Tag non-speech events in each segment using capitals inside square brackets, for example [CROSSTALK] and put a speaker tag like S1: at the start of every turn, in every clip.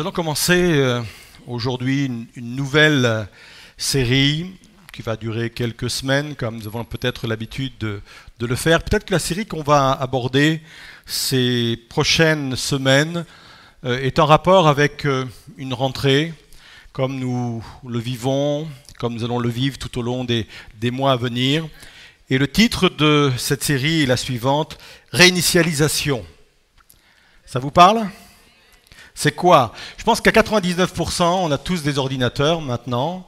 S1: Nous allons commencer euh, aujourd'hui une, nouvelle euh, série qui va durer quelques semaines, comme nous avons peut-être l'habitude de, le faire. Peut-être que la série qu'on va aborder ces prochaines semaines euh, est en rapport avec une rentrée, comme nous le vivons, comme nous allons le vivre tout au long des, des mois à venir. Et le titre de cette série est la suivante, Réinitialisation. Ça vous parle? C'est quoi? Je pense qu'à 99%, on a tous des ordinateurs maintenant.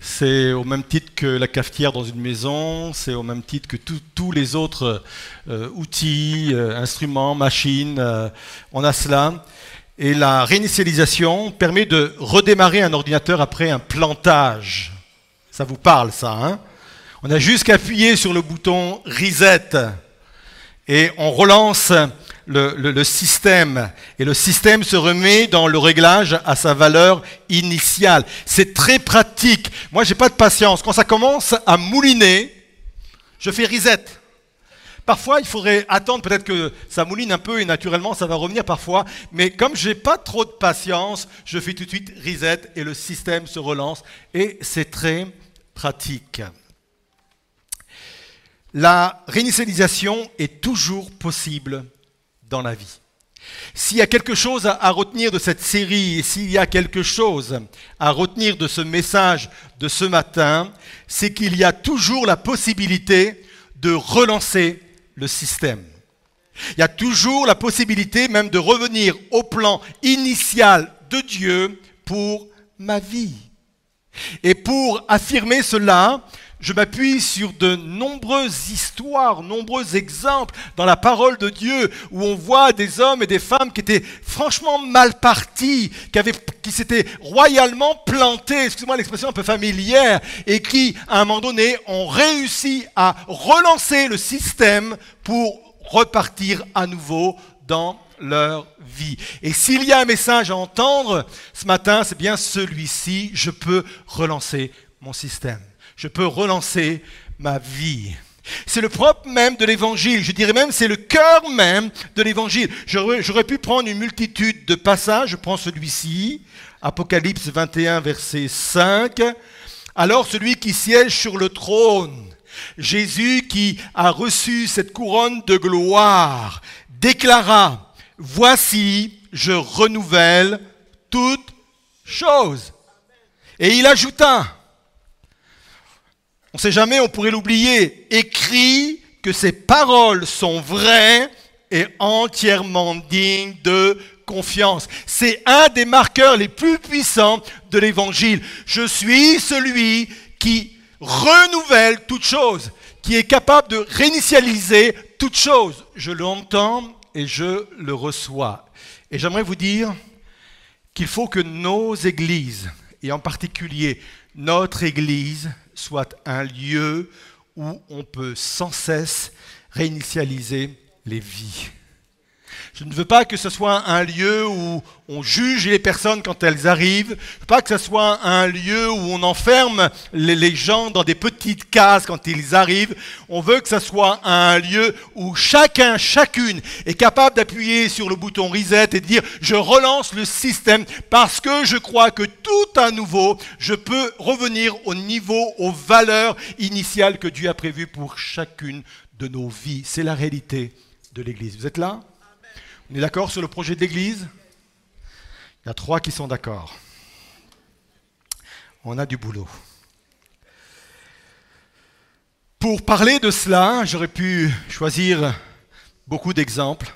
S1: C'est au même titre que la cafetière dans une maison, c'est au même titre que tous les autres euh, outils, euh, instruments, machines. euh, on a cela. Et la réinitialisation permet de redémarrer un ordinateur après un plantage. Ça vous parle, ça, hein? On a juste qu'à appuyer sur le bouton Reset et on relance le, système. Et le système se remet dans le réglage à sa valeur initiale. C'est très pratique. Moi, j'ai pas de patience. Quand ça commence à mouliner, je fais reset. Parfois, il faudrait attendre peut-être que ça mouline un peu et naturellement, ça va revenir parfois. Mais comme j'ai pas trop de patience, je fais tout de suite reset et le système se relance. Et c'est très pratique. La réinitialisation est toujours possible la vie. S'il y a quelque chose à, retenir de cette série, s'il y a quelque chose à retenir de ce message de ce matin, c'est qu'il y a toujours la possibilité de relancer le système. Il y a toujours la possibilité même de revenir au plan initial de Dieu pour ma vie. Et pour affirmer cela, je m'appuie sur de nombreuses histoires, nombreux exemples dans la parole de Dieu où on voit des hommes et des femmes qui étaient franchement mal partis, qui, avaient, qui s'étaient royalement plantés, excusez-moi l'expression un peu familière, et qui, à un moment donné, ont réussi à relancer le système pour repartir à nouveau dans leur vie. Et s'il y a un message à entendre ce matin, c'est bien celui-ci. Je peux relancer mon système. Je peux relancer ma vie. C'est le propre même de l'évangile. Je dirais même c'est le cœur même de l'évangile. J'aurais, pu prendre une multitude de passages. Je prends celui-ci. Apocalypse 21, verset 5. Alors celui qui siège sur le trône, Jésus qui a reçu cette couronne de gloire, déclara, Voici, je renouvelle toutes choses. Et il ajouta, on ne sait jamais, on pourrait l'oublier, écrit que ces paroles sont vraies et entièrement dignes de confiance. C'est un des marqueurs les plus puissants de l'évangile. Je suis celui qui renouvelle toute chose, qui est capable de réinitialiser toute chose. Je l'entends et je le reçois. Et j'aimerais vous dire qu'il faut que nos églises, et en particulier notre église, soit un lieu où on peut sans cesse réinitialiser les vies. Je ne veux pas que ce soit un lieu où on juge les personnes quand elles arrivent. Je ne veux pas que ce soit un lieu où on enferme les, gens dans des petites cases quand ils arrivent. On veut que ce soit un lieu où chacun, chacune est capable d'appuyer sur le bouton reset et de dire je relance le système parce que je crois que tout à nouveau, je peux revenir au niveau, aux valeurs initiales que Dieu a prévues pour chacune de nos vies. C'est la réalité de l'Église. Vous êtes là? On est d'accord sur le projet de l'Église Il y a trois qui sont d'accord. On a du boulot. Pour parler de cela, j'aurais pu choisir beaucoup d'exemples,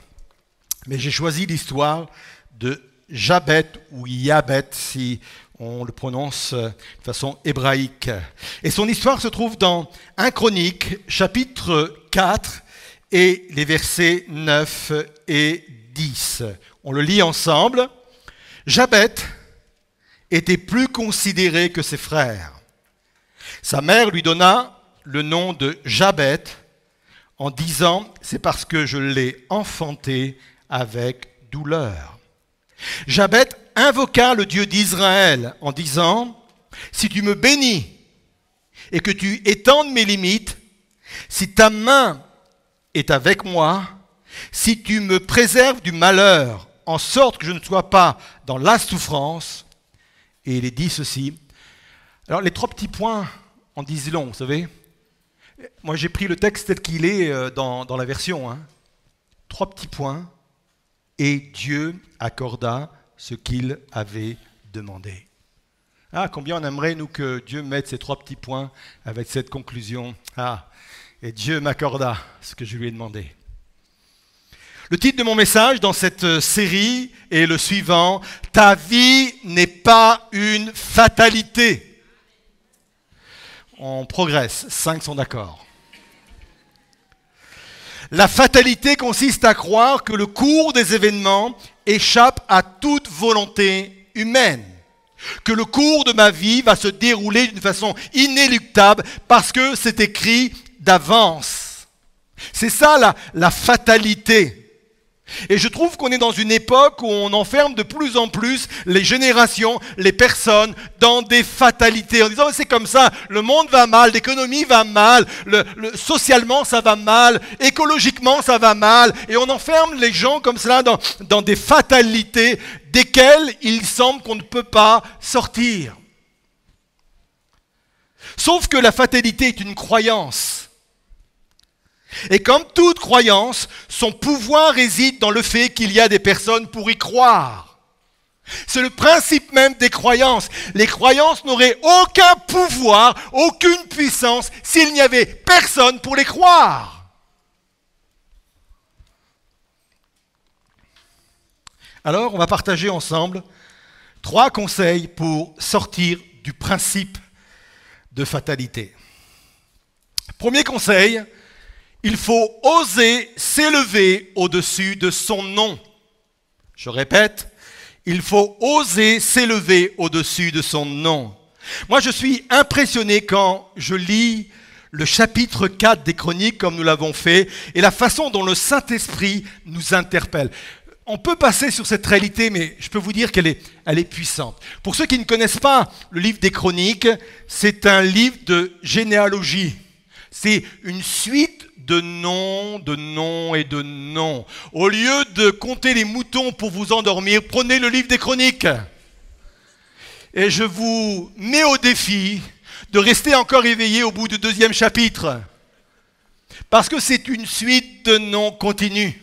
S1: mais j'ai choisi l'histoire de Jabet ou Yabet, si on le prononce de façon hébraïque. Et son histoire se trouve dans 1 Chronique, chapitre 4, et les versets 9 et 10. On le lit ensemble. Jabet était plus considéré que ses frères. Sa mère lui donna le nom de Jabet en disant C'est parce que je l'ai enfanté avec douleur. Jabet invoqua le Dieu d'Israël en disant Si tu me bénis et que tu étendes mes limites, si ta main est avec moi, si tu me préserves du malheur en sorte que je ne sois pas dans la souffrance. Et il est dit ceci. Alors les trois petits points en disent long, vous savez. Moi j'ai pris le texte tel qu'il est euh, dans, la version. Hein. Trois petits points. Et Dieu accorda ce qu'il avait demandé. Ah, combien on aimerait, nous, que Dieu mette ces trois petits points avec cette conclusion. Ah, et Dieu m'accorda ce que je lui ai demandé. Le titre de mon message dans cette euh, série est le suivant, Ta vie n'est pas une fatalité. On progresse, cinq sont d'accord. La fatalité consiste à croire que le cours des événements échappe à toute volonté humaine que le cours de ma vie va se dérouler d'une façon inéluctable parce que c'est écrit d'avance. C'est ça la, la fatalité. Et je trouve qu'on est dans une époque où on enferme de plus en plus les générations, les personnes dans des fatalités en disant c'est comme ça, le monde va mal, l'économie va mal, le, socialement ça va mal, écologiquement ça va mal, et on enferme les gens comme cela dans, dans des fatalités desquelles il semble qu'on ne peut pas sortir. Sauf que la fatalité est une croyance. Et comme toute croyance, son pouvoir réside dans le fait qu'il y a des personnes pour y croire. C'est le principe même des croyances. Les croyances n'auraient aucun pouvoir, aucune puissance s'il n'y avait personne pour les croire. Alors, on va partager ensemble trois conseils pour sortir du principe de fatalité. Premier conseil, il faut oser s'élever au-dessus de son nom. Je répète, il faut oser s'élever au-dessus de son nom. Moi, je suis impressionné quand je lis le chapitre 4 des Chroniques, comme nous l'avons fait, et la façon dont le Saint-Esprit nous interpelle. On peut passer sur cette réalité, mais je peux vous dire qu'elle est, est puissante. Pour ceux qui ne connaissent pas le livre des Chroniques, c'est un livre de généalogie. C'est une suite de noms, de noms et de noms. Au lieu de compter les moutons pour vous endormir, prenez le livre des chroniques. Et je vous mets au défi de rester encore éveillé au bout du deuxième chapitre. Parce que c'est une suite de noms continus.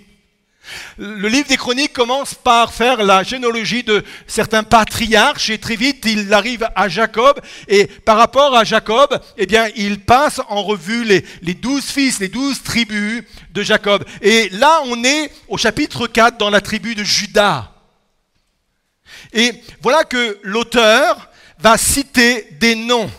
S1: Le livre des chroniques commence par faire la généalogie de certains patriarches et très vite il arrive à Jacob et par rapport à Jacob, eh bien, il passe en revue les, douze fils, les douze tribus de Jacob. Et là, on est au chapitre 4 dans la tribu de Judas. Et voilà que l'auteur va citer des noms.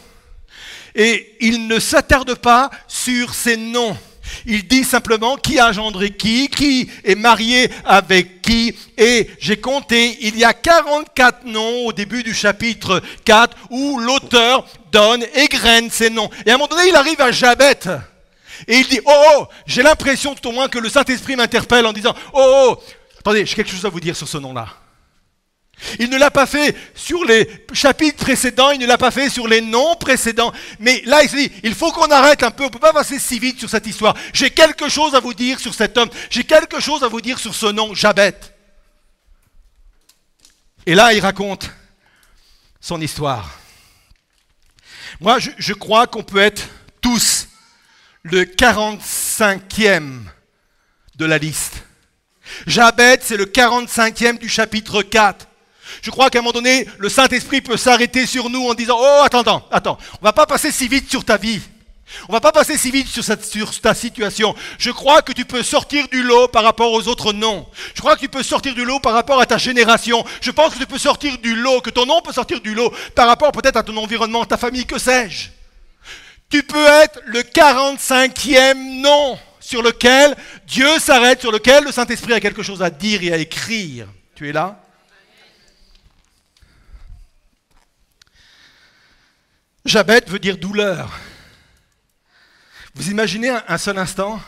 S1: Et il ne s'attarde pas sur ces noms. Il dit simplement qui a engendré qui, qui est marié avec qui. Et j'ai compté, il y a 44 noms au début du chapitre 4 où l'auteur donne, égrène ces noms. Et à un moment donné, il arrive à Jabet. Et il dit, oh, oh j'ai l'impression tout au moins que le Saint-Esprit m'interpelle en disant, oh, oh, attendez, j'ai quelque chose à vous dire sur ce nom-là. Il ne l'a pas fait sur les chapitres précédents, il ne l'a pas fait sur les noms précédents. Mais là, il se dit, il faut qu'on arrête un peu, on ne peut pas passer si vite sur cette histoire. J'ai quelque chose à vous dire sur cet homme, j'ai quelque chose à vous dire sur ce nom, Jabet. Et là, il raconte son histoire. Moi, je, crois qu'on peut être tous le 45e de la liste. Jabet, c'est le 45e du chapitre 4. Je crois qu'à un moment donné, le Saint-Esprit peut s'arrêter sur nous en disant Oh, attends, attends, attends, on va pas passer si vite sur ta vie. On va pas passer si vite sur, sur, ta situation. Je crois que tu peux sortir du lot par rapport aux autres noms. Je crois que tu peux sortir du lot par rapport à ta génération. Je pense que tu peux sortir du lot, que ton nom peut sortir du lot par rapport peut-être à ton environnement, ta famille, que sais-je. Tu peux être le 45e nom sur lequel Dieu s'arrête, sur lequel le Saint-Esprit a quelque chose à dire et à écrire. Tu es là? Jabet veut dire douleur. Vous imaginez un seul instant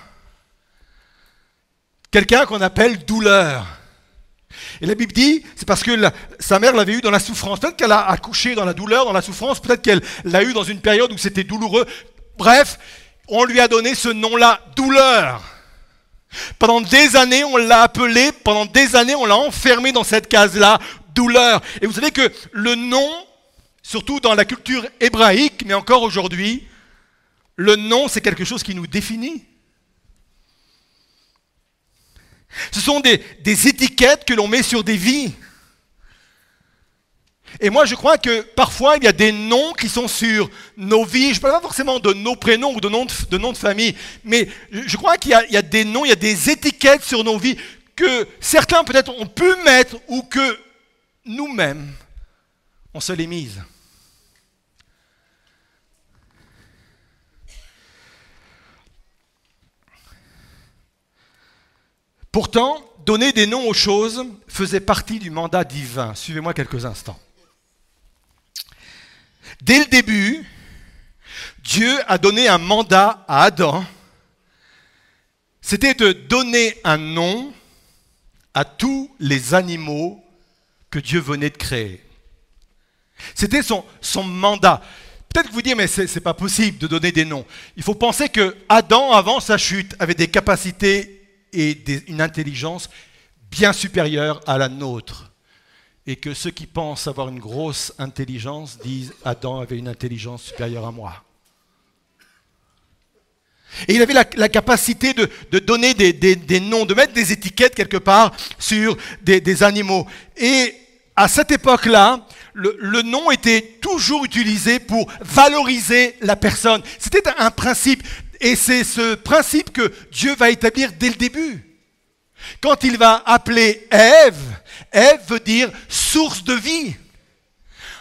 S1: quelqu'un qu'on appelle douleur. Et la Bible dit, c'est parce que sa mère l'avait eu dans la souffrance. Peut-être qu'elle a accouché dans la douleur, dans la souffrance, peut-être qu'elle l'a eu dans une période où c'était douloureux. Bref, on lui a donné ce nom-là, douleur. Pendant des années, on l'a appelé, pendant des années, on l'a enfermé dans cette case-là, douleur. Et vous savez que le nom, surtout dans la culture hébraïque, mais encore aujourd'hui, le nom, c'est quelque chose qui nous définit. Ce sont des, étiquettes que l'on met sur des vies. Et moi, je crois que parfois, il y a des noms qui sont sur nos vies. Je ne parle pas forcément de nos prénoms ou de noms de, de famille, mais je crois qu'il y, y, a des noms, il y a des étiquettes sur nos vies que certains peut-être ont pu mettre ou que nous-mêmes, on se les mise. Pourtant, donner des noms aux choses faisait partie du mandat divin. Suivez-moi quelques instants. Dès le début, Dieu a donné un mandat à Adam. C'était de donner un nom à tous les animaux que Dieu venait de créer. C'était son, mandat. Peut-être que vous dites, mais ce n'est pas possible de donner des noms. Il faut penser que Adam, avant sa chute, avait des capacités et une intelligence bien supérieure à la nôtre et que ceux qui pensent avoir une grosse intelligence disent Adam avait une intelligence supérieure à moi. Et il avait la, capacité de, donner des, noms, de mettre des étiquettes quelque part sur des, animaux. Et à cette époque-là, le, nom était toujours utilisé pour valoriser la personne. C'était un principe. Et c'est ce principe que Dieu va établir dès le début. Quand il va appeler Ève, Ève veut dire source de vie.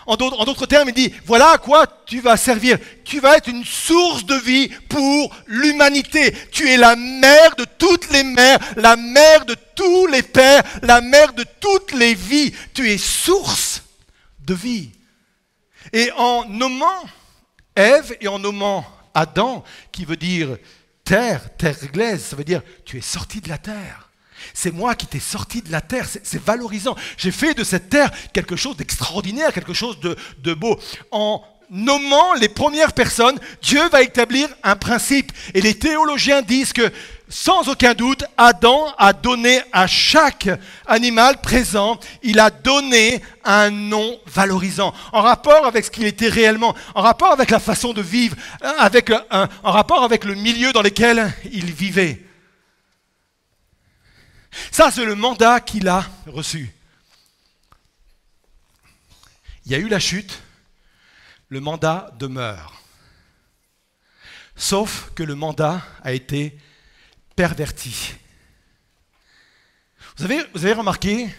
S1: En d'autres termes, il dit, voilà à quoi tu vas servir. Tu vas être une source de vie pour l'humanité. Tu es la mère de toutes les mères, la mère de tous les pères, la mère de toutes les vies. Tu es source de vie. Et en nommant Ève et en nommant Adam, qui veut dire terre, terre glaise, ça veut dire tu es sorti de la terre. C'est moi qui t'ai sorti de la terre. C'est valorisant. J'ai fait de cette terre quelque chose d'extraordinaire, quelque chose de, beau. En nommant les premières personnes, Dieu va établir un principe. Et les théologiens disent que, sans aucun doute, Adam a donné à chaque animal présent, il a donné un nom valorisant, en rapport avec ce qu'il était réellement, en rapport avec la façon de vivre, avec en rapport avec le milieu dans lequel il vivait. Ça, c'est le mandat qu'il a reçu. Il y a eu la chute, le mandat demeure. Sauf que le mandat a été perverti. Vous avez, vous avez remarqué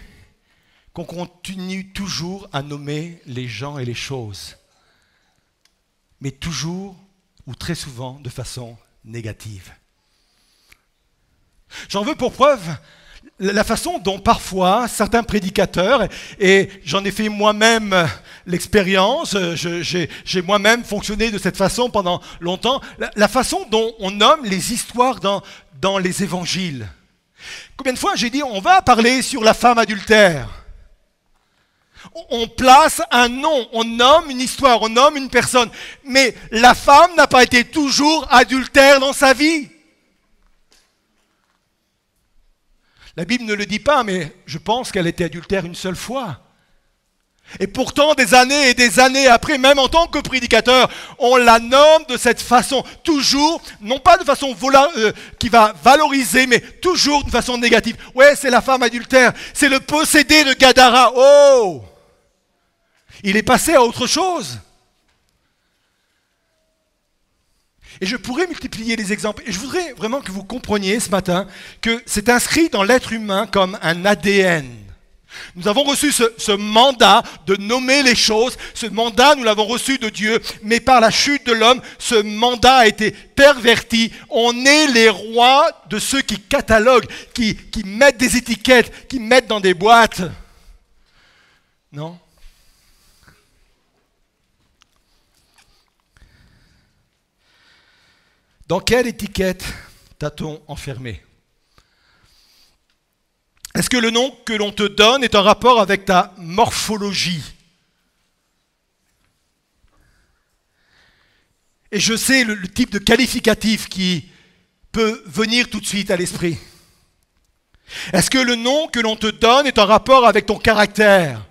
S1: qu'on continue toujours à nommer les gens et les choses, mais toujours ou très souvent de façon négative. J'en veux pour preuve la façon dont parfois certains prédicateurs, et j'en ai fait moi-même l'expérience, j'ai moi-même fonctionné de cette façon pendant longtemps, la, façon dont on nomme les histoires dans, dans les évangiles. Combien de fois j'ai dit on va parler sur la femme adultère on place un nom, on nomme une histoire, on nomme une personne, mais la femme n'a pas été toujours adultère dans sa vie. La Bible ne le dit pas, mais je pense qu'elle était adultère une seule fois. Et pourtant, des années et des années après, même en tant que prédicateur, on la nomme de cette façon, toujours, non pas de façon euh, qui va valoriser, mais toujours de façon négative. Ouais, c'est la femme adultère, c'est le possédé de Gadara. Oh Il est passé à autre chose. Et je pourrais multiplier les exemples. Et je voudrais vraiment que vous compreniez ce matin que c'est inscrit dans l'être humain comme un ADN. Nous avons reçu ce, mandat de nommer les choses. Ce mandat, nous l'avons reçu de Dieu. Mais par la chute de l'homme, ce mandat a été perverti. On est les rois de ceux qui cataloguent, qui, qui mettent des étiquettes, qui mettent dans des boîtes. Non? Dans quelle étiquette t'a-t-on enfermé? Est-ce que le nom que l'on te donne est en rapport avec ta morphologie? Et je sais le, type de qualificatif qui peut venir tout de suite à l'esprit. Est-ce que le nom que l'on te donne est en rapport avec ton caractère?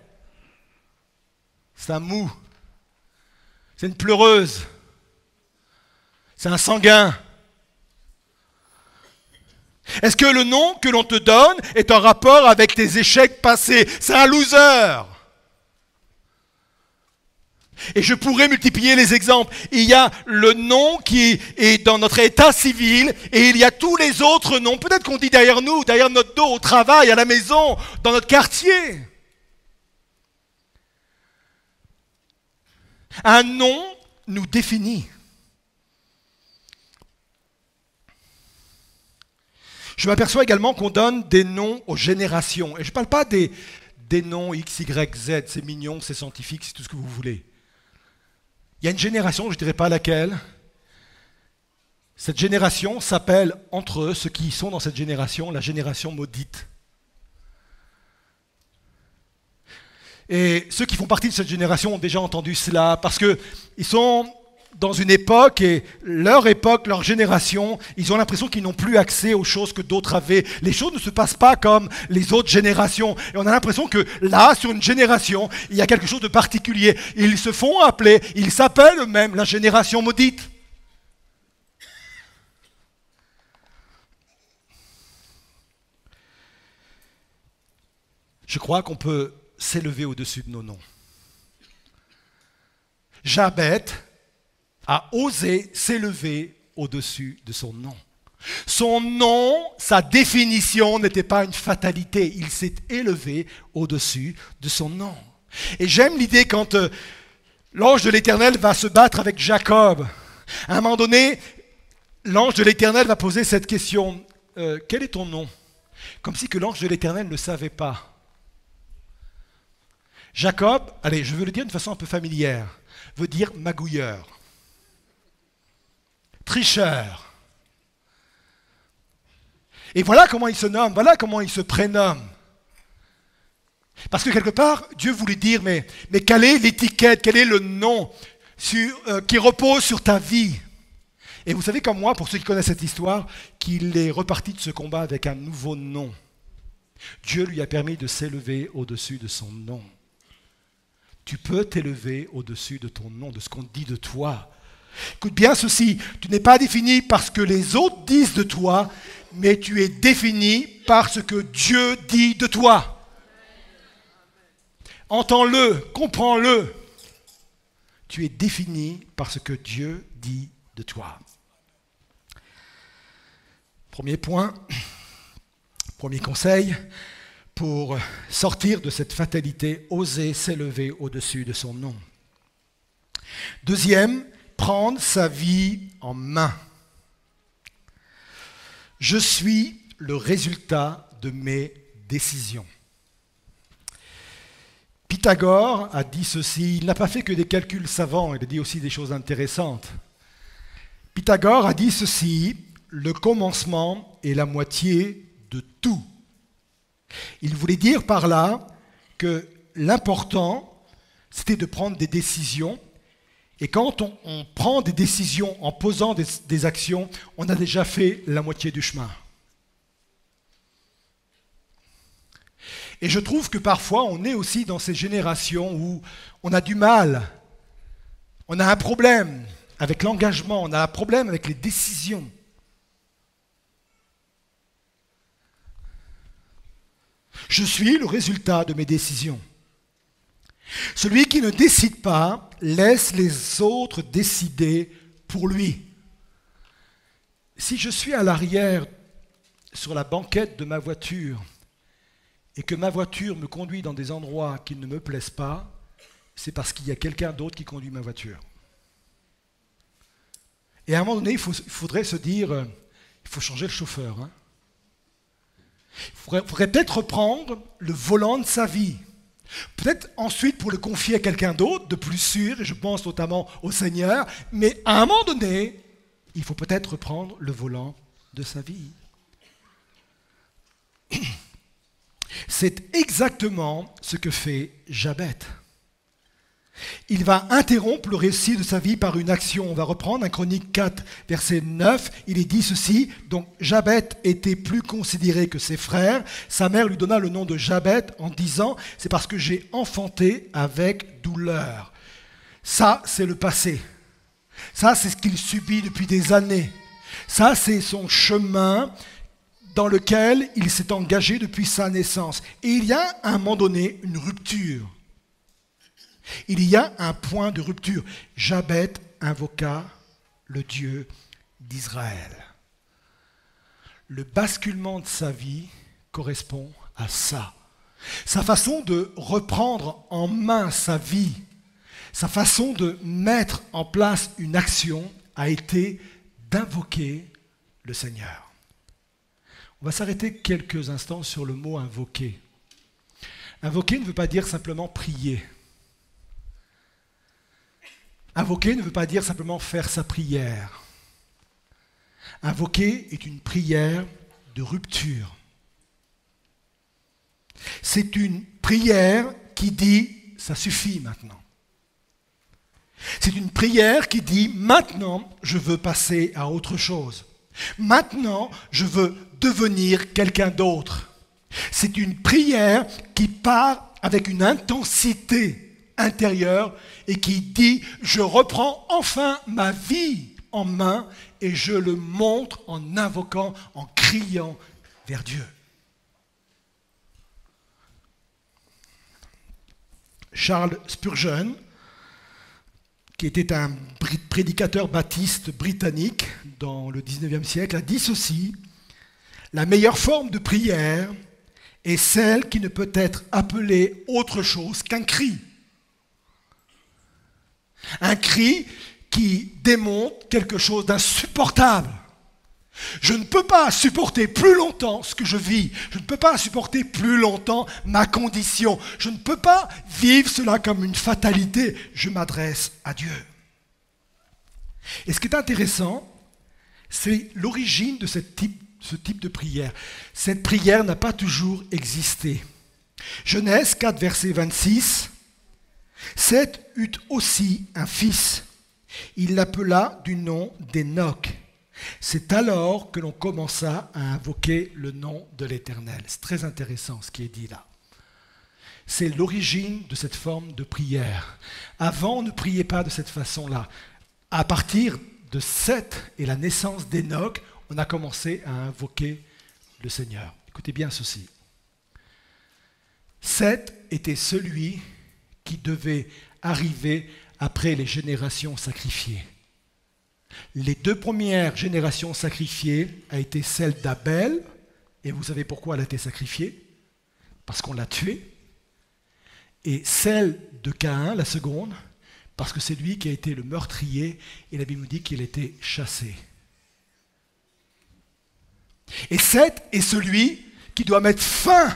S1: C'est un mou. C'est une pleureuse. C'est un sanguin. Est-ce que le nom que l'on te donne est en rapport avec tes échecs passés? C'est un loser. Et je pourrais multiplier les exemples. Il y a le nom qui est dans notre état civil et il y a tous les autres noms. Peut-être qu'on dit derrière nous, derrière notre dos, au travail, à la maison, dans notre quartier. Un nom nous définit. Je m'aperçois également qu'on donne des noms aux générations. Et je ne parle pas des, des noms X, Y, Z, c'est mignon, c'est scientifique, c'est tout ce que vous voulez. Il y a une génération, je ne dirais pas laquelle. Cette génération s'appelle entre eux, ceux qui sont dans cette génération, la génération maudite. Et ceux qui font partie de cette génération ont déjà entendu cela parce qu'ils sont dans une époque et leur époque, leur génération, ils ont l'impression qu'ils n'ont plus accès aux choses que d'autres avaient. Les choses ne se passent pas comme les autres générations. Et on a l'impression que là, sur une génération, il y a quelque chose de particulier. Ils se font appeler, ils s'appellent eux-mêmes la génération maudite. Je crois qu'on peut s'élever au-dessus de nos noms. Jabet a osé s'élever au-dessus de son nom. Son nom, sa définition n'était pas une fatalité, il s'est élevé au-dessus de son nom. Et j'aime l'idée quand euh, l'ange de l'Éternel va se battre avec Jacob. À un moment donné, l'ange de l'Éternel va poser cette question, euh, quel est ton nom? Comme si que l'ange de l'Éternel ne savait pas. Jacob, allez, je veux le dire d'une façon un peu familière, veut dire magouilleur tricheur. Et voilà comment il se nomme, voilà comment il se prénomme. Parce que quelque part, Dieu voulait dire, mais, mais quelle est l'étiquette, quel est le nom euh, qui repose sur ta vie? Et vous savez comme moi, pour ceux qui connaissent cette histoire, qu'il est reparti de ce combat avec un nouveau nom. Dieu lui a permis de s'élever au-dessus de son nom. Tu peux t'élever au-dessus de ton nom, de ce qu'on dit de toi. Écoute bien ceci, tu n'es pas défini par ce que les autres disent de toi, mais tu es défini par ce que Dieu dit de toi. Entends-le, comprends-le. Tu es défini par ce que Dieu dit de toi. Premier point, [CLEARS THROAT] premier conseil pour sortir de cette fatalité, oser s'élever au-dessus de son nom. Deuxième, prendre sa vie en main. Je suis le résultat de mes décisions. Pythagore a dit ceci, il n'a pas fait que des calculs savants, il a dit aussi des choses intéressantes. Pythagore a dit ceci, le commencement est la moitié de tout. Il voulait dire par là que l'important, c'était de prendre des décisions et quand on, prend des décisions en posant des, actions, on a déjà fait la moitié du chemin. Et je trouve que parfois on est aussi dans ces générations où on a du mal, on a un problème avec l'engagement, on a un problème avec les décisions. Je suis le résultat de mes décisions. Celui qui ne décide pas laisse les autres décider pour lui. Si je suis à l'arrière sur la banquette de ma voiture et que ma voiture me conduit dans des endroits qui ne me plaisent pas, c'est parce qu'il y a quelqu'un d'autre qui conduit ma voiture. Et à un moment donné, il, faudrait se dire, euh, il faut changer le chauffeur. Hein. Il faudrait peut-être reprendre le volant de sa vie. Peut-être ensuite pour le confier à quelqu'un d'autre, de plus sûr, et je pense notamment au Seigneur, mais à un moment donné, il faut peut-être reprendre le volant de sa vie. [CLEARS THROAT] C'est exactement ce que fait Jabet. Il va interrompre le récit de sa vie par une action. On va reprendre un Chronique 4, verset 9. Il est dit ceci Donc Jabet était plus considéré que ses frères. Sa mère lui donna le nom de Jabet en disant C'est parce que j'ai enfanté avec douleur. Ça, c'est le passé. Ça, c'est ce qu'il subit depuis des années. Ça, c'est son chemin dans lequel il s'est engagé depuis sa naissance. Et il y a à un moment donné une rupture. Il y a un point de rupture. Jabet invoqua le Dieu d'Israël. Le basculement de sa vie correspond à ça. Sa façon de reprendre en main sa vie, sa façon de mettre en place une action a été d'invoquer le Seigneur. On va s'arrêter quelques instants sur le mot invoquer. Invoquer ne veut pas dire simplement prier. Invoquer ne veut pas dire simplement faire sa prière. Invoquer est une prière de rupture. C'est une prière qui dit ça suffit maintenant. C'est une prière qui dit maintenant je veux passer à autre chose. Maintenant je veux devenir quelqu'un d'autre. C'est une prière qui part avec une intensité intérieur et qui dit, je reprends enfin ma vie en main et je le montre en invoquant, en criant vers Dieu. Charles Spurgeon, qui était un prédicateur baptiste britannique dans le 19e siècle, a dit ceci, la meilleure forme de prière est celle qui ne peut être appelée autre chose qu'un cri. Un cri qui démontre quelque chose d'insupportable. Je ne peux pas supporter plus longtemps ce que je vis. Je ne peux pas supporter plus longtemps ma condition. Je ne peux pas vivre cela comme une fatalité. Je m'adresse à Dieu. Et ce qui est intéressant, c'est l'origine de ce type, ce type de prière. Cette prière n'a pas toujours existé. Genèse 4, verset 26. Seth eut aussi un fils. Il l'appela du nom d'Enoch. C'est alors que l'on commença à invoquer le nom de l'Éternel. C'est très intéressant ce qui est dit là. C'est l'origine de cette forme de prière. Avant, on ne priait pas de cette façon-là. À partir de Seth et la naissance d'Enoch, on a commencé à invoquer le Seigneur. Écoutez bien ceci. Seth était celui qui devait arriver après les générations sacrifiées. Les deux premières générations sacrifiées a été celle d'Abel, et vous savez pourquoi elle a été sacrifiée? Parce qu'on l'a tuée. Et celle de Caïn, la seconde, parce que c'est lui qui a été le meurtrier, et la Bible nous dit qu'il a été chassé. Et Seth est celui qui doit mettre fin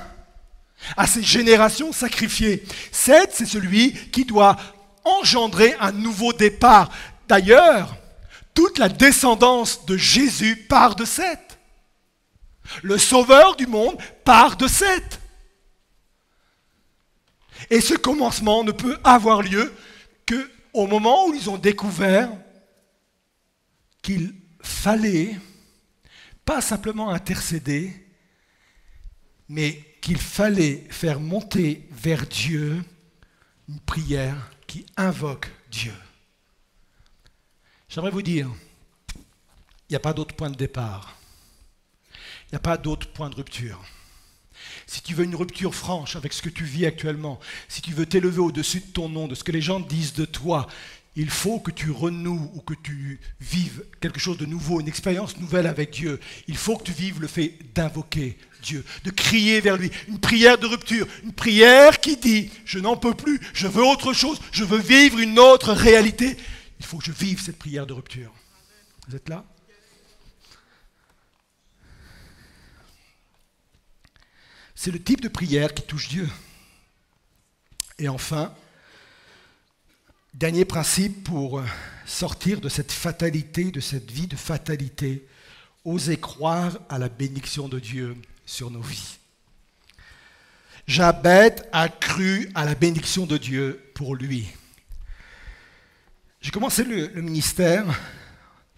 S1: à ces générations sacrifiées. Seth, c'est celui qui doit engendrer un nouveau départ. D'ailleurs, toute la descendance de Jésus part de Seth. Le sauveur du monde part de Seth. Et ce commencement ne peut avoir lieu que au moment où ils ont découvert qu'il fallait pas simplement intercéder, mais qu'il fallait faire monter vers Dieu une prière qui invoque Dieu. J'aimerais vous dire, il n'y a pas d'autre point de départ. Il n'y a pas d'autre point de rupture. Si tu veux une rupture franche avec ce que tu vis actuellement, si tu veux t'élever au-dessus de ton nom, de ce que les gens disent de toi, il faut que tu renoues ou que tu vives quelque chose de nouveau, une expérience nouvelle avec Dieu. Il faut que tu vives le fait d'invoquer Dieu, de crier vers lui, une prière de rupture, une prière qui dit, je n'en peux plus, je veux autre chose, je veux vivre une autre réalité. Il faut que je vive cette prière de rupture. Vous êtes là? C'est le type de prière qui touche Dieu. Et enfin, Dernier principe pour euh, sortir de cette fatalité, de cette vie de fatalité, oser croire à la bénédiction de Dieu sur nos vies. Jabet a cru à la bénédiction de Dieu pour lui. J'ai commencé le, ministère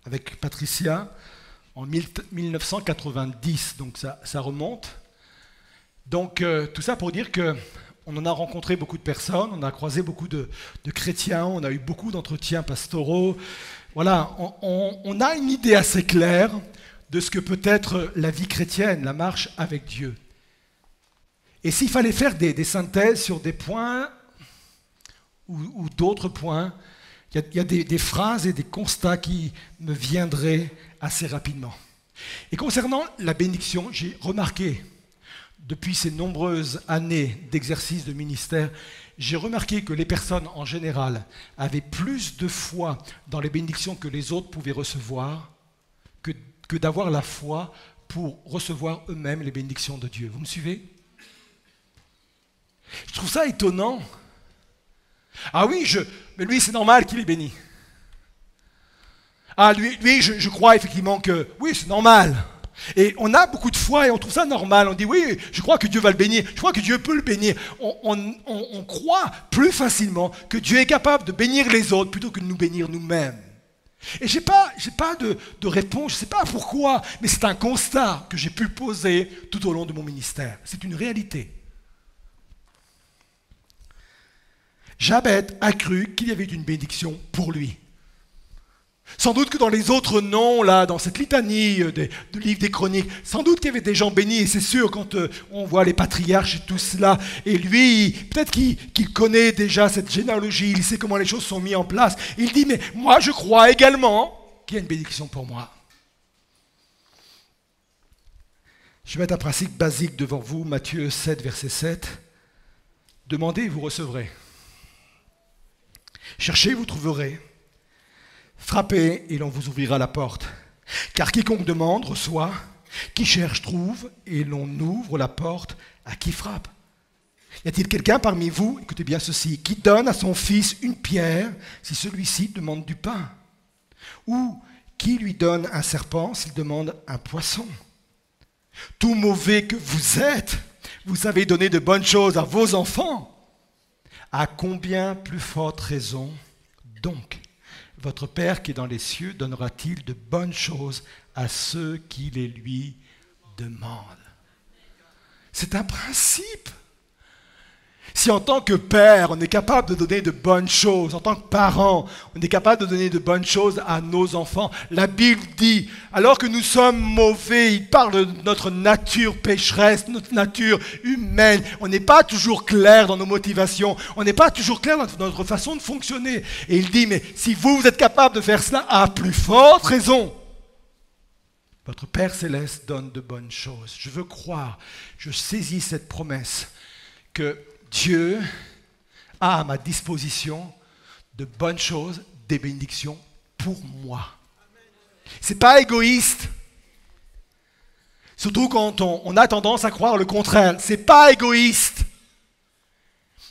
S1: avec Patricia en 1990, donc ça, ça remonte. Donc euh, tout ça pour dire que on en a rencontré beaucoup de personnes, on a croisé beaucoup de, chrétiens, on a eu beaucoup d'entretiens pastoraux. Voilà, on, a une idée assez claire de ce que peut être la vie chrétienne, la marche avec Dieu. Et s'il fallait faire des, synthèses sur des points ou, d'autres points, il y a, des phrases et des constats qui me viendraient assez rapidement. Et concernant la bénédiction, j'ai remarqué, depuis ces nombreuses années d'exercice de ministère, j'ai remarqué que les personnes en général avaient plus de foi dans les bénédictions que les autres pouvaient recevoir que, d'avoir la foi pour recevoir eux-mêmes les bénédictions de Dieu. Vous me suivez? Je trouve ça étonnant. Ah oui, je, mais lui, c'est normal qu'il est béni. Ah, lui, lui je, je crois effectivement que oui, c'est normal. Et on a beaucoup de foi et on trouve ça normal. On dit oui, je crois que Dieu va le bénir. Je crois que Dieu peut le bénir. On, croit plus facilement que Dieu est capable de bénir les autres plutôt que de nous bénir nous-mêmes. Et je n'ai pas, pas de, de réponse, je ne sais pas pourquoi, mais c'est un constat que j'ai pu poser tout au long de mon ministère. C'est une réalité. Jabet a cru qu'il y avait une bénédiction pour lui. Sans doute que dans les autres noms, là, dans cette litanie euh, des, du livre des chroniques, sans doute qu'il y avait des gens bénis, et c'est sûr, quand euh, on voit les patriarches et tout cela, et lui, peut-être qu'il connaît déjà cette généalogie, il sait comment les choses sont mises en place, il dit, mais moi je crois également qu'il y a une bénédiction pour moi. Je vais mettre un principe basique devant vous, Matthieu 7, verset 7. Demandez et vous recevrez. Cherchez, vous trouverez. Frappez et l'on vous ouvrira la porte. Car quiconque demande reçoit, qui cherche trouve, et l'on ouvre la porte à qui frappe. Y a-t-il quelqu'un parmi vous, écoutez bien ceci, qui donne à son fils une pierre si celui-ci demande du pain? Ou qui lui donne un serpent s'il demande un poisson? Tout mauvais que vous êtes, vous savez donner de bonnes choses à vos enfants. À combien plus forte raison donc votre Père qui est dans les cieux donnera-t-il de bonnes choses à ceux qui les lui demandent? C'est un principe. Si en tant que père, on est capable de donner de bonnes choses, en tant que parent, on est capable de donner de bonnes choses à nos enfants, la Bible dit, alors que nous sommes mauvais, il parle de notre nature pécheresse, notre nature humaine, on n'est pas toujours clair dans nos motivations, on n'est pas toujours clair dans notre façon de fonctionner. Et il dit, mais si vous, vous êtes capable de faire cela, à plus forte raison, votre Père céleste donne de bonnes choses. Je veux croire, je saisis cette promesse que Dieu a à ma disposition de bonnes choses, des bénédictions pour moi. C'est pas égoïste. Surtout quand on, a tendance à croire le contraire. C'est pas égoïste.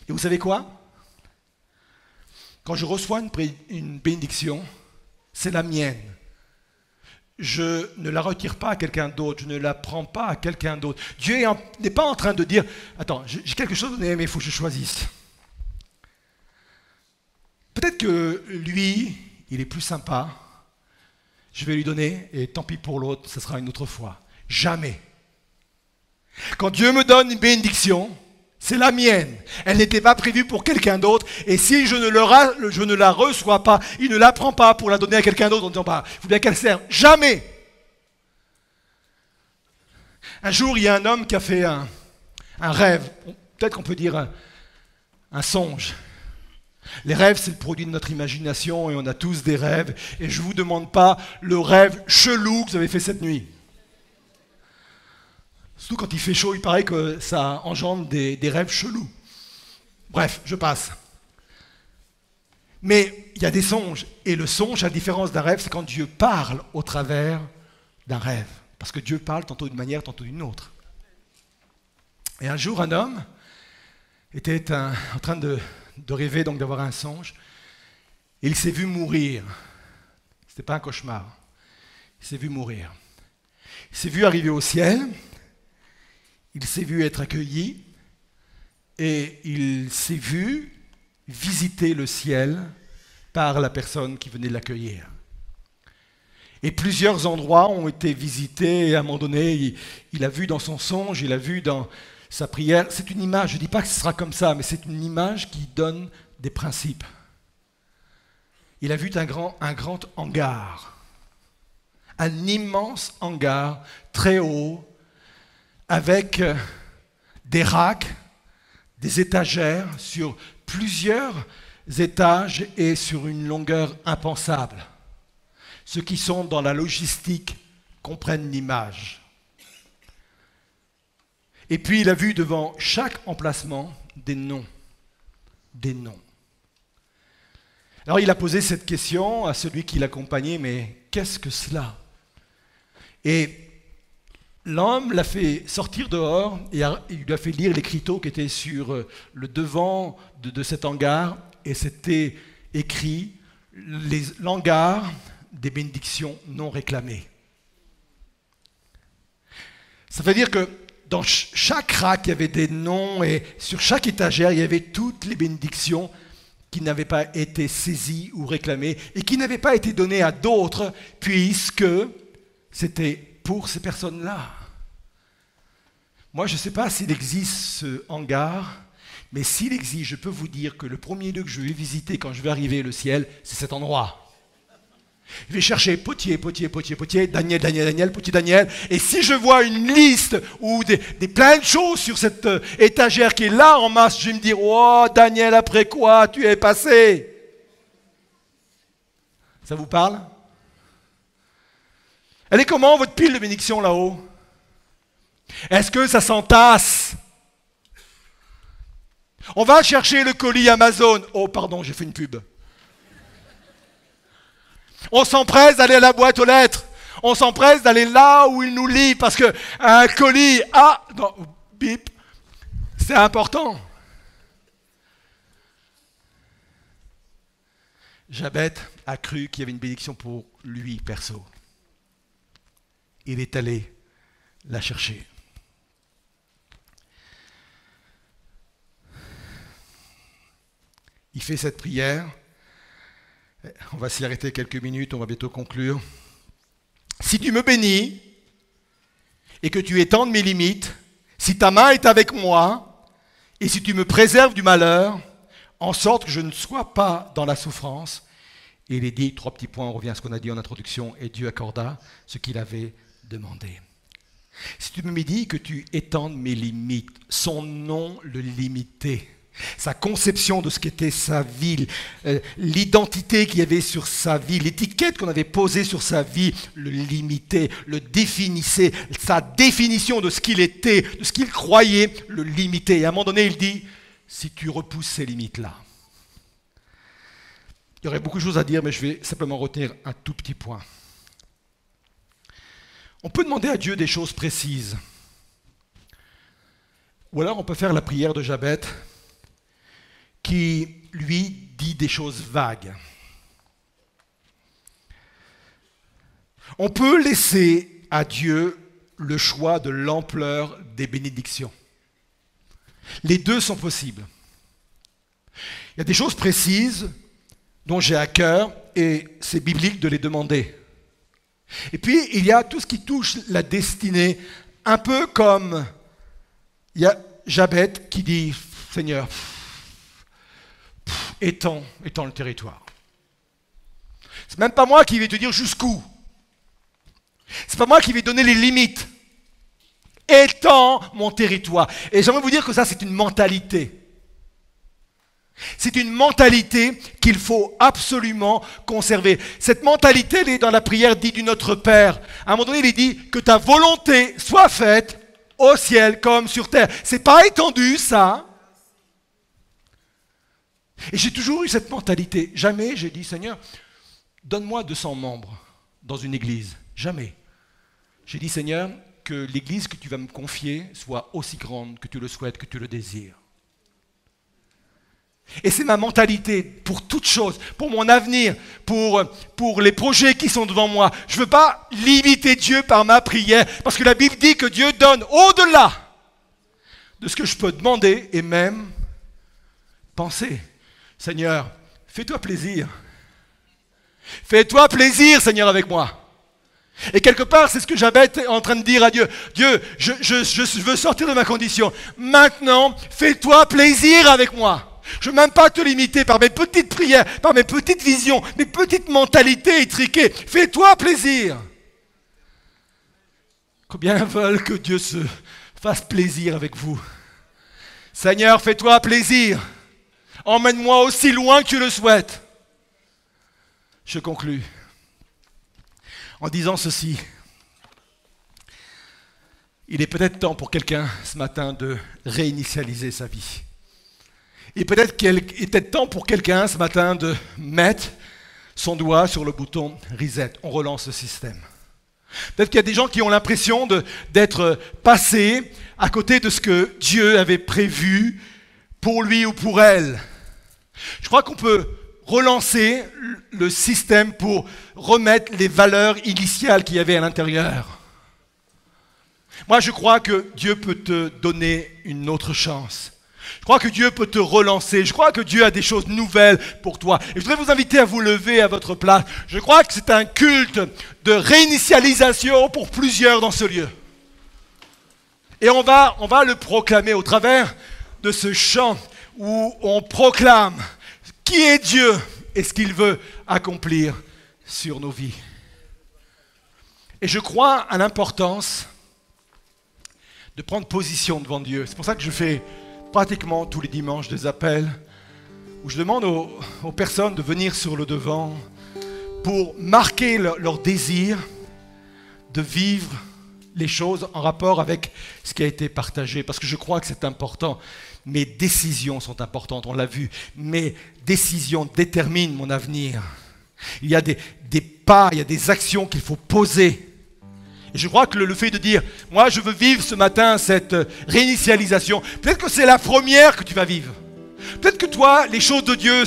S1: Et vous savez quoi? Quand je reçois une bénédiction, c'est la mienne. Je ne la retire pas à quelqu'un d'autre, je ne la prends pas à quelqu'un d'autre. Dieu n'est pas en train de dire, attends, j'ai quelque chose mais il faut que je choisisse. Peut-être que lui, il est plus sympa, je vais lui donner, et tant pis pour l'autre, ce sera une autre fois. Jamais. Quand Dieu me donne une bénédiction, c'est la mienne. Elle n'était pas prévue pour quelqu'un d'autre. Et si je ne, la reçois pas, il ne la prend pas pour la donner à quelqu'un d'autre en disant, bah, il faut bien qu'elle serve. Jamais. Un jour, il y a un homme qui a fait un, un rêve. Peut-être qu'on peut dire un, un songe. Les rêves, c'est le produit de notre imagination et on a tous des rêves. Et je ne vous demande pas le rêve chelou que vous avez fait cette nuit. Quand il fait chaud, il paraît que ça engendre des, rêves chelous. Bref, je passe. Mais il y a des songes. Et le songe, à la différence d'un rêve, c'est quand Dieu parle au travers d'un rêve. Parce que Dieu parle tantôt d'une manière, tantôt d'une autre. Et un jour, un homme était en train de, de rêver, donc d'avoir un songe. Et il s'est vu mourir. Ce n'était pas un cauchemar. Il s'est vu mourir. Il s'est vu arriver au ciel. Il s'est vu être accueilli. Et il s'est vu visiter le ciel par la personne qui venait l'accueillir. Et plusieurs endroits ont été visités, à un moment donné, il, a vu dans son songe, il a vu dans sa prière. C'est une image, je ne dis pas que ce sera comme ça, mais c'est une image qui donne des principes. Il a vu un grand hangar, un immense hangar, très haut, avec euh, des racks, des étagères sur plusieurs étages et sur une longueur impensable. Ceux qui sont dans la logistique comprennent l'image. Et puis il a vu devant chaque emplacement des noms. Des noms. Alors il a posé cette question à celui qui l'accompagnait, mais qu'est-ce que cela? Et l'homme l'a fait sortir dehors et il lui a fait lire l'écriteau qui était sur euh, le devant de, cet hangar et c'était écrit les hangars des bénédictions non réclamées. Ça veut dire que dans chaque rack, il y avait des noms et sur chaque étagère, il y avait toutes les bénédictions qui n'avaient pas été saisies ou réclamées et qui n'avaient pas été données à d'autres puisque c'était pour ces personnes-là. Moi, je ne sais pas s'il existe ce hangar, mais s'il existe, je peux vous dire que le premier lieu que je vais visiter quand je vais arriver au ciel, c'est cet endroit. Je vais chercher Potier, Potier, Potier, Potier, Daniel, Daniel, Daniel, Potier, Daniel. Et si je vois une liste ou des, des plein de choses sur cette euh, étagère qui est là en masse, je vais me dire, oh Daniel, après quoi tu es passé? Ça vous parle? Elle est comment votre pile de bénédiction là-haut? Est-ce que ça s'entasse? On va chercher le colis Amazon. Oh pardon, j'ai fait une pub. On s'empresse d'aller à la boîte aux lettres. On s'empresse d'aller là où il nous lit parce que un colis, ah, non, bip, c'est important. Jabet a cru qu'il y avait une bénédiction pour lui perso. Il est allé la chercher. Il fait cette prière on va s'y arrêter quelques minutes, on va bientôt conclure. Si tu me bénis et que tu étendes mes limites, si ta main est avec moi et si tu me préserves du malheur, en sorte que je ne sois pas dans la souffrance, il est dit, trois petits points, on revient à ce qu'on a dit en introduction, et Dieu accorda ce qu'il avait demandé. Si tu me dis que tu étendes mes limites, son nom le limité sa conception de ce qu'était sa vie, euh, l'identité qu'il y avait sur sa vie, l'étiquette qu'on avait posée sur sa vie, le limitait, le définissait, sa définition de ce qu'il était, de ce qu'il croyait, le limitait. Et à un moment donné, il dit, si tu repousses ces limites-là, il y aurait beaucoup de choses à dire, mais je vais simplement retenir un tout petit point. On peut demander à Dieu des choses précises. Ou alors on peut faire la prière de Jabet qui, lui, dit des choses vagues. On peut laisser à Dieu le choix de l'ampleur des bénédictions. Les deux sont possibles. Il y a des choses précises dont j'ai à cœur et c'est biblique de les demander. Et puis, il y a tout ce qui touche la destinée, un peu comme il y a Jabet qui dit, Seigneur, étends, le territoire. C'est même pas moi qui vais te dire jusqu'où. C'est pas moi qui vais donner les limites. Étends mon territoire. Et j'aimerais vous dire que ça, c'est une mentalité. C'est une mentalité qu'il faut absolument conserver. Cette mentalité, elle est dans la prière dite du Notre Père. À un moment donné, il est dit que ta volonté soit faite au ciel comme sur terre. C'est pas étendu, ça. Et j'ai toujours eu cette mentalité. Jamais j'ai dit, Seigneur, donne-moi 200 membres dans une église. Jamais. J'ai dit, Seigneur, que l'église que tu vas me confier soit aussi grande que tu le souhaites, que tu le désires. Et c'est ma mentalité pour toute chose, pour mon avenir, pour, pour les projets qui sont devant moi. Je ne veux pas limiter Dieu par ma prière, parce que la Bible dit que Dieu donne au-delà de ce que je peux demander et même penser. Seigneur, fais-toi plaisir. Fais-toi plaisir, Seigneur, avec moi. Et quelque part, c'est ce que Jabet est en train de dire à Dieu. Dieu, je, je veux sortir de ma condition. Maintenant, fais-toi plaisir avec moi. Je ne veux même pas te limiter par mes petites prières, par mes petites visions, mes petites mentalités étriquées. Fais-toi plaisir. Combien veulent que Dieu se fasse plaisir avec vous? Seigneur, fais-toi plaisir. Emmène-moi aussi loin que tu le souhaites. Je conclus en disant ceci. Il est peut-être temps pour quelqu'un ce matin de réinitialiser sa vie. Et peut-être qu'il était temps pour quelqu'un ce matin de mettre son doigt sur le bouton reset. On relance le système. Peut-être qu'il y a des gens qui ont l'impression d'être passés à côté de ce que Dieu avait prévu pour lui ou pour elle. Je crois qu'on peut relancer le système pour remettre les valeurs initiales qu'il y avait à l'intérieur. Moi, je crois que Dieu peut te donner une autre chance. Je crois que Dieu peut te relancer. Je crois que Dieu a des choses nouvelles pour toi. Et je voudrais vous inviter à vous lever à votre place. Je crois que c'est un culte de réinitialisation pour plusieurs dans ce lieu. Et on va, on va le proclamer au travers de ce chant où on proclame qui est Dieu et ce qu'il veut accomplir sur nos vies. Et je crois à l'importance de prendre position devant Dieu. C'est pour ça que je fais pratiquement tous les dimanches des appels où je demande aux, personnes de venir sur le devant pour marquer leur désir de vivre les choses en rapport avec ce qui a été partagé, parce que je crois que c'est important. Mes décisions sont importantes, on l'a vu. Mes décisions déterminent mon avenir. Il y a des, pas, il y a des actions qu'il faut poser. Et je crois que le, fait de dire, moi je veux vivre ce matin cette réinitialisation, peut-être que c'est la première que tu vas vivre. Peut-être que toi, les choses de Dieu,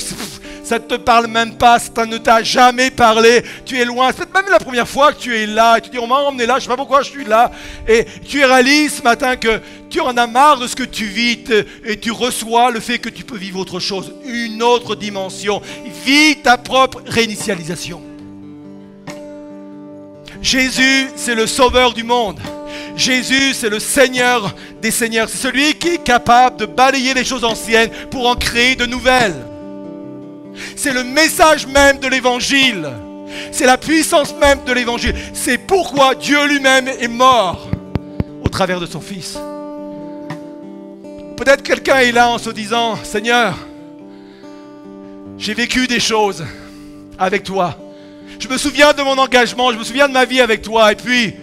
S1: ça ne te parle même pas, ça ne t'a jamais parlé, tu es loin. C'est peut-être même la première fois que tu es là, et tu dis, on m'a emmené là, je ne sais pas pourquoi je suis là. Et tu réalises ce matin que tu en as marre de ce que tu vis, et tu reçois le fait que tu peux vivre autre chose, une autre dimension. Vis ta propre réinitialisation. Jésus, c'est le sauveur du monde. Jésus, c'est le Seigneur des Seigneurs. C'est celui qui est capable de balayer les choses anciennes pour en créer de nouvelles. C'est le message même de l'Évangile. C'est la puissance même de l'Évangile. C'est pourquoi Dieu lui-même est mort au travers de son Fils. Peut-être quelqu'un est là en se disant, Seigneur, j'ai vécu des choses avec toi. Je me souviens de mon engagement, je me souviens de ma vie avec toi, et puis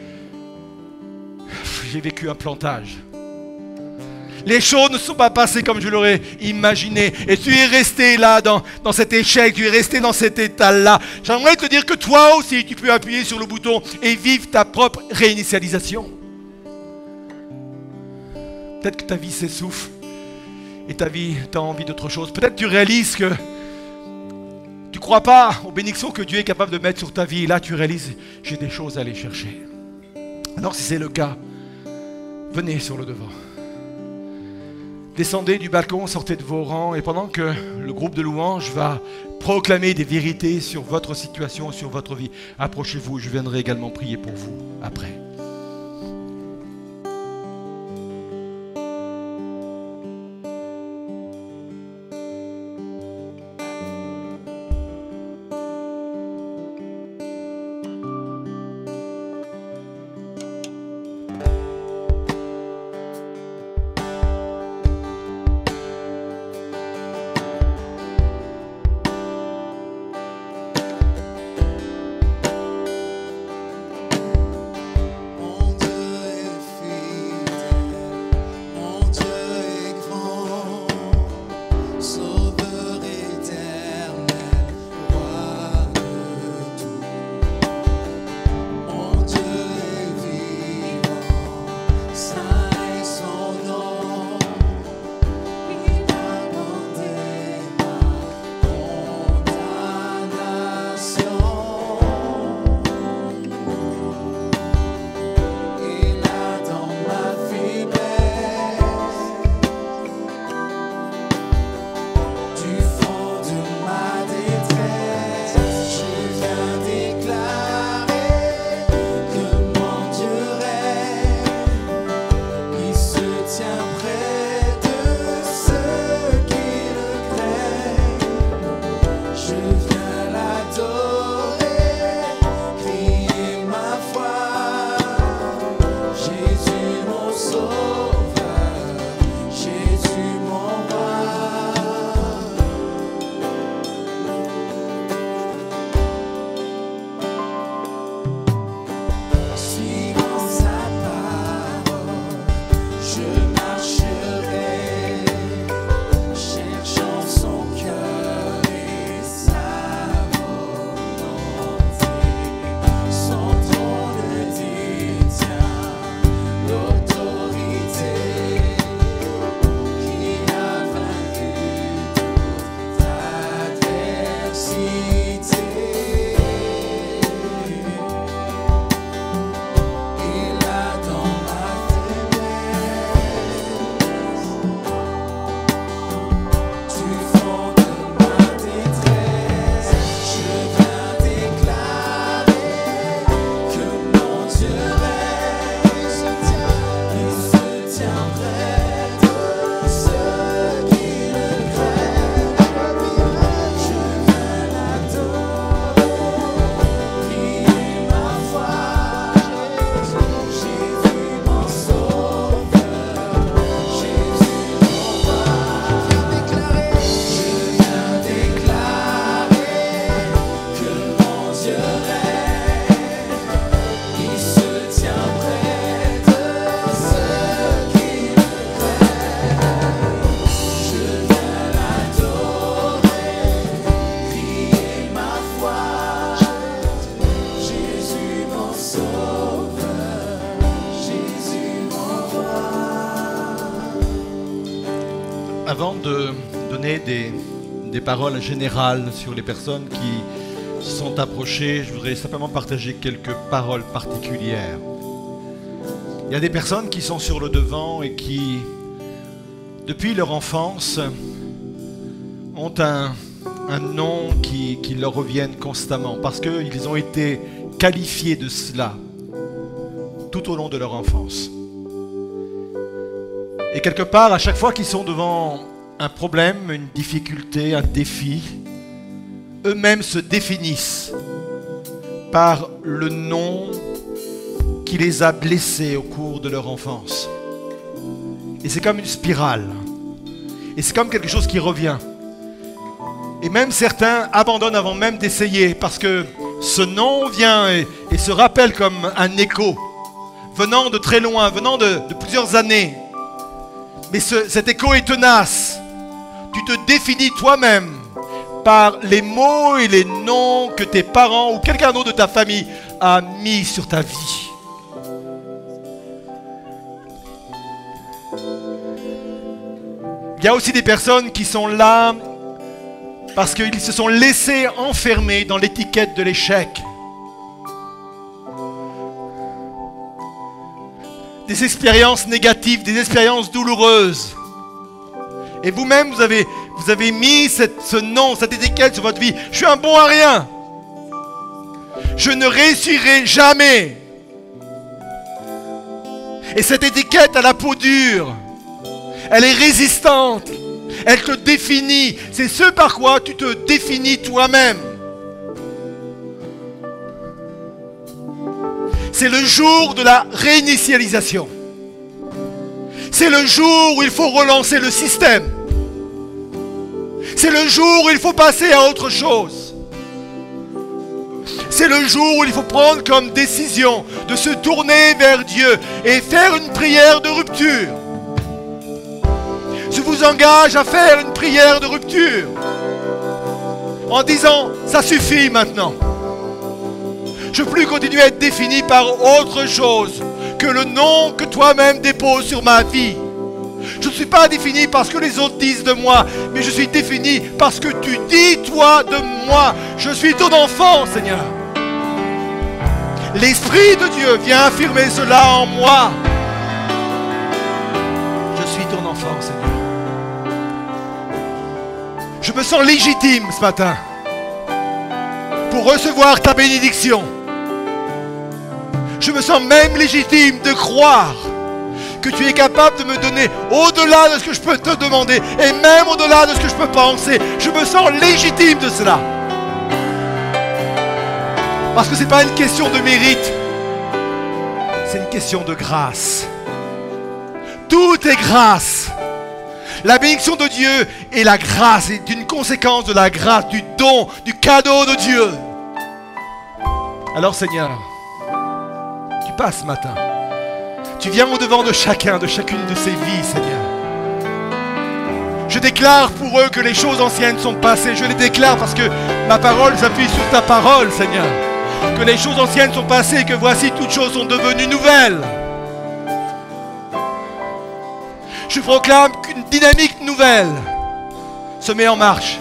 S1: j'ai vécu un plantage. Les choses ne sont pas passées comme je l'aurais imaginé. Et tu es resté là dans, dans cet échec, tu es resté dans cet état-là. J'aimerais te dire que toi aussi, tu peux appuyer sur le bouton et vivre ta propre réinitialisation. Peut-être que ta vie s'essouffle et ta vie, tu as envie d'autre chose. Peut-être tu réalises que tu ne crois pas aux bénédictions que Dieu est capable de mettre sur ta vie? Là, tu réalises, j'ai des choses à aller chercher. Alors, si c'est le cas, venez sur le devant. Descendez du balcon, sortez de vos rangs, et pendant que le groupe de louanges va proclamer des vérités sur votre situation, sur votre vie, approchez-vous, je viendrai également prier pour vous après. Paroles générales sur les personnes qui sont approchées, je voudrais simplement partager quelques paroles particulières. Il y a des personnes qui sont sur le devant et qui, depuis leur enfance, ont un, un nom qui, qui leur revienne constamment parce qu'ils ont été qualifiés de cela tout au long de leur enfance. Et quelque part, à chaque fois qu'ils sont devant un problème, une difficulté, un défi, eux-mêmes se définissent par le nom qui les a blessés au cours de leur enfance. Et c'est comme une spirale. Et c'est comme quelque chose qui revient. Et même certains abandonnent avant même d'essayer parce que ce nom vient et, se rappelle comme un écho, venant de très loin, venant de, plusieurs années. Mais ce, cet écho est tenace. Te définis toi-même par les mots et les noms que tes parents ou quelqu'un d'autre de ta famille a mis sur ta vie. Il y a aussi des personnes qui sont là parce qu'ils se sont laissés enfermer dans l'étiquette de l'échec. Des expériences négatives, des expériences douloureuses. Et vous-même, vous avez, mis ce nom, cette étiquette sur votre vie. Je suis un bon à rien. Je ne réussirai jamais. Et cette étiquette a la peau dure. Elle est résistante. Elle te définit. C'est ce par quoi tu te définis toi-même. C'est le jour de la réinitialisation. C'est le jour où il faut relancer le système. C'est le jour où il faut passer à autre chose. C'est le jour où il faut prendre comme décision de se tourner vers Dieu et faire une prière de rupture. Je vous engage à faire une prière de rupture en disant, ça suffit maintenant. Je ne plus continuer à être défini par autre chose le nom que toi-même déposes sur ma vie. Je ne suis pas défini parce que les autres disent de moi, mais je suis défini parce que tu dis toi de moi. Je suis ton enfant, Seigneur. L'Esprit de Dieu vient affirmer cela en moi. Je suis ton enfant, Seigneur. Je me sens légitime ce matin pour recevoir ta bénédiction. Je me sens même légitime de croire que tu es capable de me donner au-delà de ce que je peux te demander et même au-delà de ce que je peux penser. Je me sens légitime de cela. Parce que ce n'est pas une question de mérite, c'est une question de grâce. Tout est grâce. La bénédiction de Dieu et la grâce est une conséquence de la grâce, du don, du cadeau de Dieu. Alors Seigneur, passes ce matin. Tu viens au-devant de chacun, de chacune de ces vies, Seigneur. Je déclare pour eux que les choses anciennes sont passées. Je les déclare parce que ma parole s'appuie sur ta parole, Seigneur. Que les choses anciennes sont passées et que voici toutes choses sont devenues nouvelles. Je proclame qu'une dynamique nouvelle se met en marche.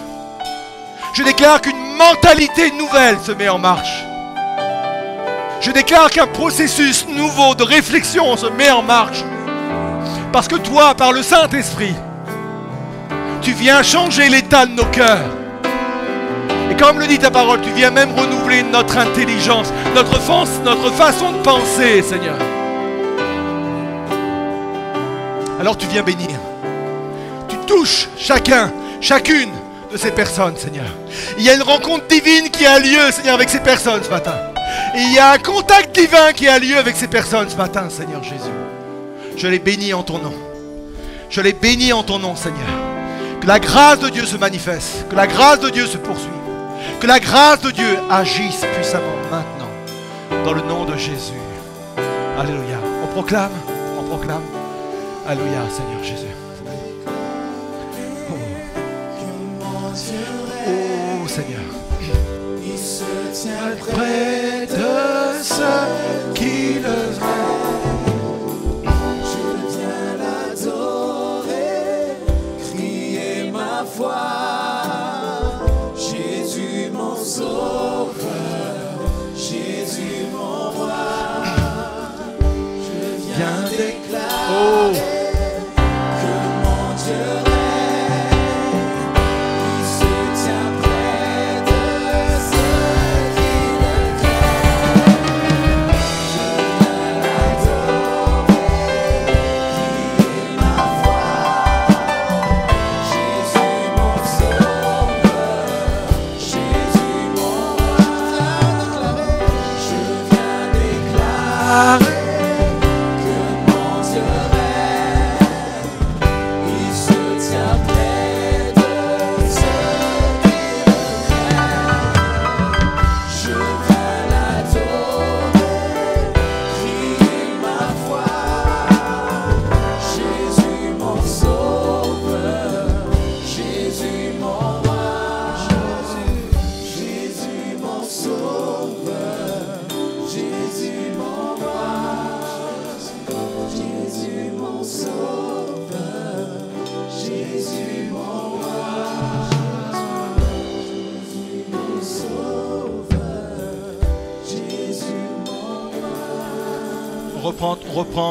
S1: Je déclare qu'une mentalité nouvelle se met en marche. Je déclare qu'un processus nouveau de réflexion se met en marche. Parce que toi, par le Saint-Esprit, tu viens changer l'état de nos cœurs. Et comme le dit ta parole, tu viens même renouveler notre intelligence, notre, notre façon de penser, Seigneur. Alors tu viens bénir. Tu touches chacun, chacune de ces personnes, Seigneur. Il y a une rencontre divine qui a lieu, Seigneur, avec ces personnes ce matin. Il y a un contact divin qui a lieu avec ces personnes ce matin, Seigneur Jésus. Je les bénis en ton nom. Je les bénis en ton nom, Seigneur. Que la grâce de Dieu se manifeste. Que la grâce de Dieu se poursuive. Que la grâce de Dieu agisse puissamment maintenant. Dans le nom de Jésus. Alléluia. On proclame. On proclame. Alléluia, Seigneur Jésus. Oh, oh Seigneur.
S2: Près de ceux qui le Ah.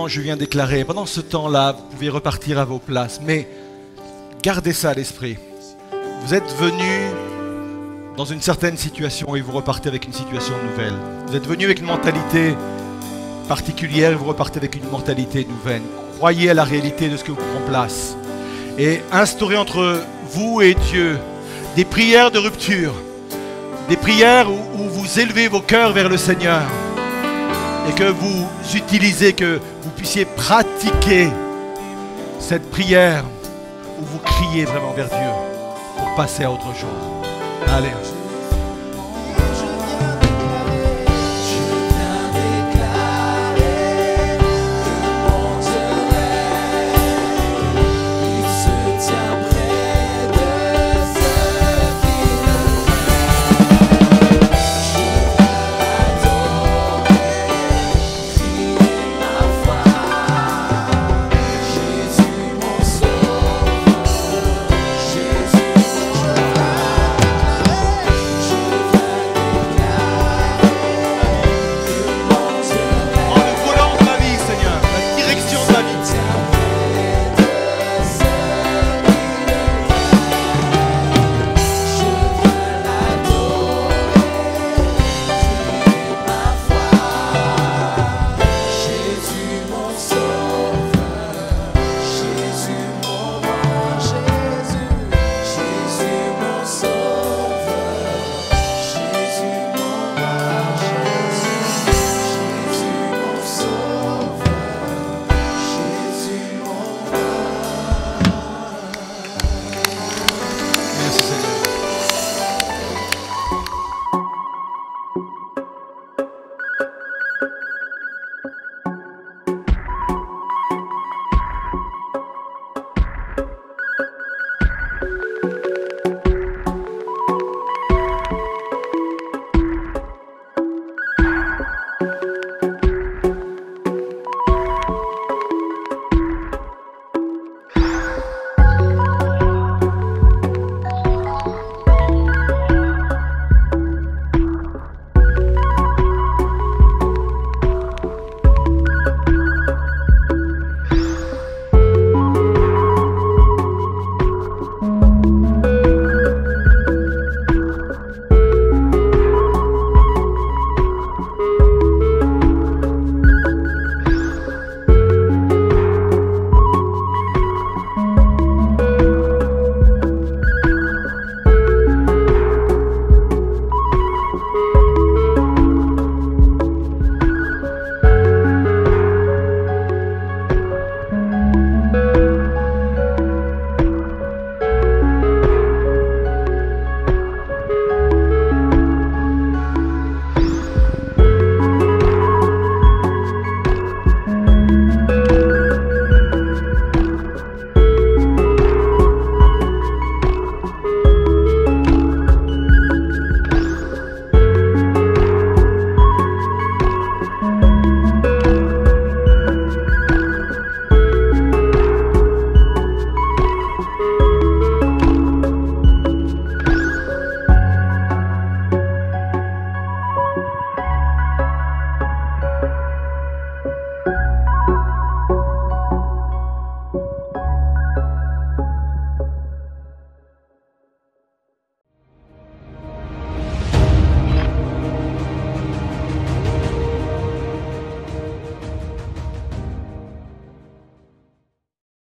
S2: Je viens
S1: déclarer. Pendant ce temps-là, vous pouvez repartir à vos places, mais gardez ça à l'esprit. Vous êtes venu dans une certaine situation et vous repartez avec une situation nouvelle. Vous êtes venu avec une mentalité particulière et vous repartez avec une mentalité nouvelle. Croyez à la réalité de ce que vous prend place et instaurez entre vous et Dieu des prières de rupture, des prières où vous élevez vos cœurs vers le Seigneur et que vous utilisez, que vous puissiez pratiquer cette prière où vous criez vraiment vers Dieu pour passer à autre chose. Allez.